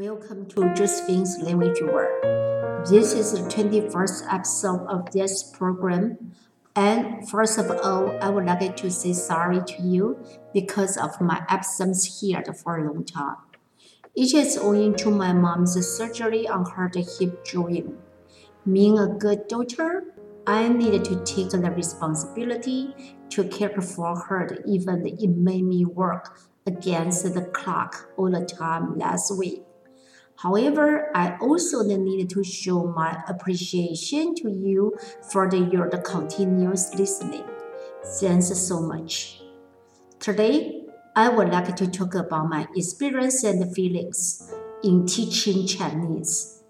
Welcome to Josephine's Language World. This is the 21st episode of this program. And first of all, I would like to say sorry to you because of my absence here for a long time. It is owing to my mom's surgery on her hip joint. Being a good daughter, I needed to take the responsibility to care for her, even it made me work against the clock all the time last week. However, I also needed to show my appreciation to you for the, your the continuous listening. Thanks so much. Today, I would like to talk about my experience and feelings in teaching Chinese.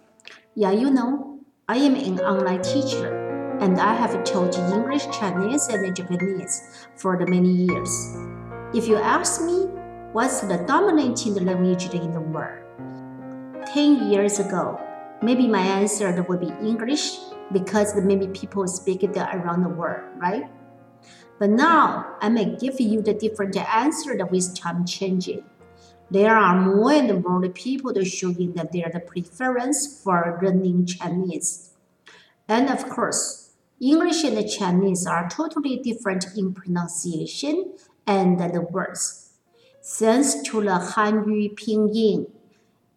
Yeah, you know, I am an online teacher and I have taught English, Chinese, and Japanese for the many years. If you ask me, what's the dominating language in the world? 10 years ago, maybe my answer would be English because maybe people speak it around the world, right? But now I may give you the different answer with time changing. There are more and more people showing that their preference for learning Chinese. And of course, English and Chinese are totally different in pronunciation and the words. Thanks to the Hanyu Pinyin,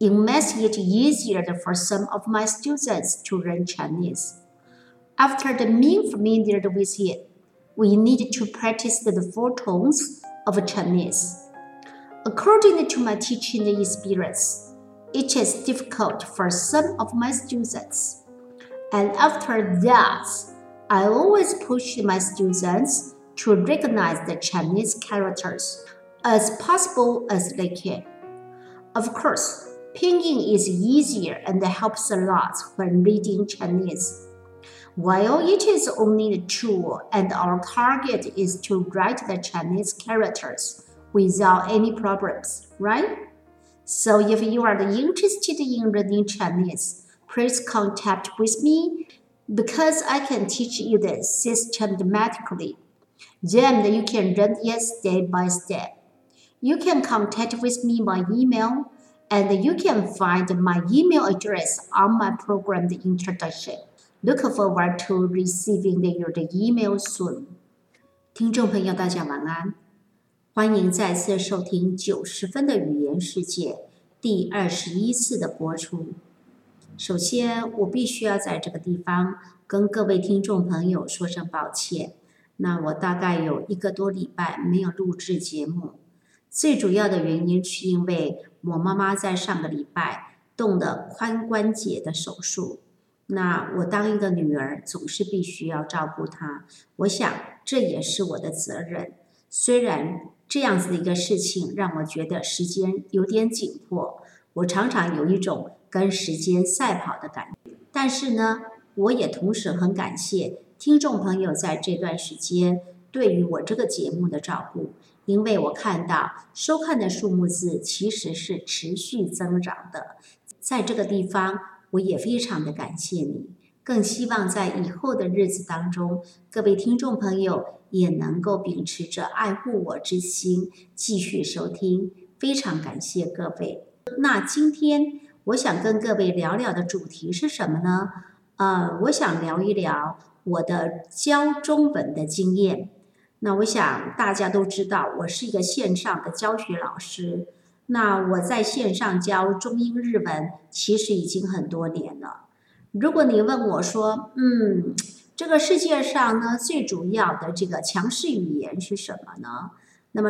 it makes it easier for some of my students to learn Chinese. After the being familiar with it, we need to practice the four tones of Chinese. According to my teaching experience, it is difficult for some of my students. And after that, I always push my students to recognize the Chinese characters as possible as they can. Of course, pinyin is easier and helps a lot when reading Chinese. While it is only a tool and our target is to write the Chinese characters without any problems, right? So if you are interested in learning Chinese, please contact with me because I can teach you the systematically. Then you can learn it step by step. You can contact with me by email, and you can find my email address on my program introduction. Look forward to receiving your email soon. 听众朋友，大家晚安，欢迎再次收听九十分的语言世界第二十一次的播出。首先，我必须要在这个地方跟各位听众朋友说声抱歉。那我大概有一个多礼拜没有录制节目，最主要的原因是因为我妈妈在上个礼拜动了髋关节的手术。那我当一个女儿，总是必须要照顾她。我想这也是我的责任。虽然这样子的一个事情让我觉得时间有点紧迫，我常常有一种。跟时间赛跑的感觉，但是呢，我也同时很感谢听众朋友在这段时间对于我这个节目的照顾，因为我看到收看的数目字其实是持续增长的，在这个地方我也非常的感谢你，更希望在以后的日子当中，各位听众朋友也能够秉持着爱护我之心继续收听，非常感谢各位。那今天。我想跟各位聊聊的主题是什么呢？呃，我想聊一聊我的教中文的经验。那我想大家都知道，我是一个线上的教学老师。那我在线上教中英日文，其实已经很多年了。如果你问我说，嗯，这个世界上呢，最主要的这个强势语言是什么呢？那么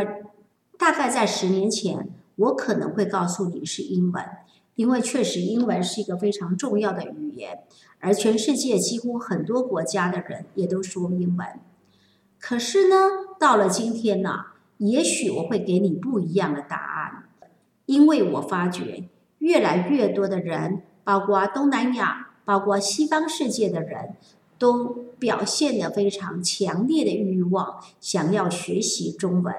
大概在十年前，我可能会告诉你是英文。因为确实，英文是一个非常重要的语言，而全世界几乎很多国家的人也都说英文。可是呢，到了今天呢，也许我会给你不一样的答案，因为我发觉越来越多的人，包括东南亚、包括西方世界的人，都表现的非常强烈的欲望，想要学习中文。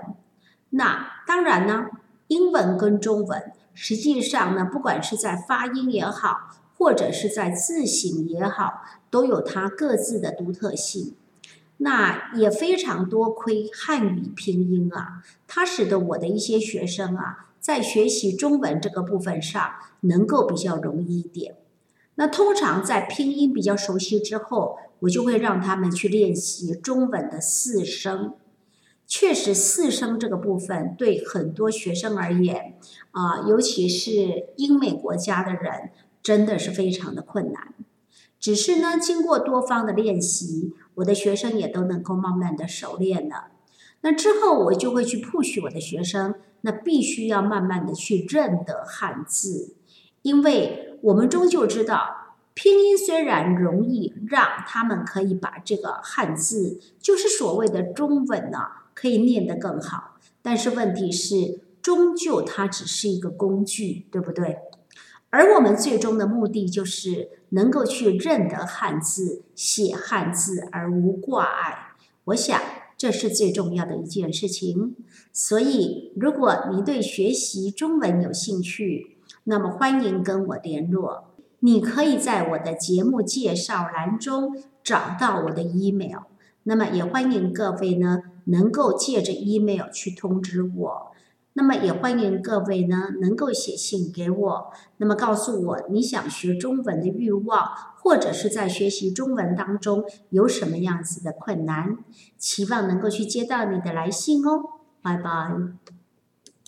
那当然呢，英文跟中文。实际上呢，不管是在发音也好，或者是在字形也好，都有它各自的独特性。那也非常多亏汉语拼音啊，它使得我的一些学生啊，在学习中文这个部分上能够比较容易一点。那通常在拼音比较熟悉之后，我就会让他们去练习中文的四声。确实，四声这个部分对很多学生而言，啊，尤其是英美国家的人，真的是非常的困难。只是呢，经过多方的练习，我的学生也都能够慢慢的熟练了。那之后，我就会去 push 我的学生，那必须要慢慢的去认得汉字，因为我们终究知道，拼音虽然容易让他们可以把这个汉字，就是所谓的中文呢。可以念得更好，但是问题是，终究它只是一个工具，对不对？而我们最终的目的就是能够去认得汉字、写汉字而无挂碍。我想这是最重要的一件事情。所以，如果你对学习中文有兴趣，那么欢迎跟我联络。你可以在我的节目介绍栏中找到我的 email。那么也欢迎各位呢。能够借着 email 去通知我，那么也欢迎各位呢能够写信给我，那么告诉我你想学中文的欲望，或者是在学习中文当中有什么样子的困难，期望能够去接到你的来信哦，拜拜。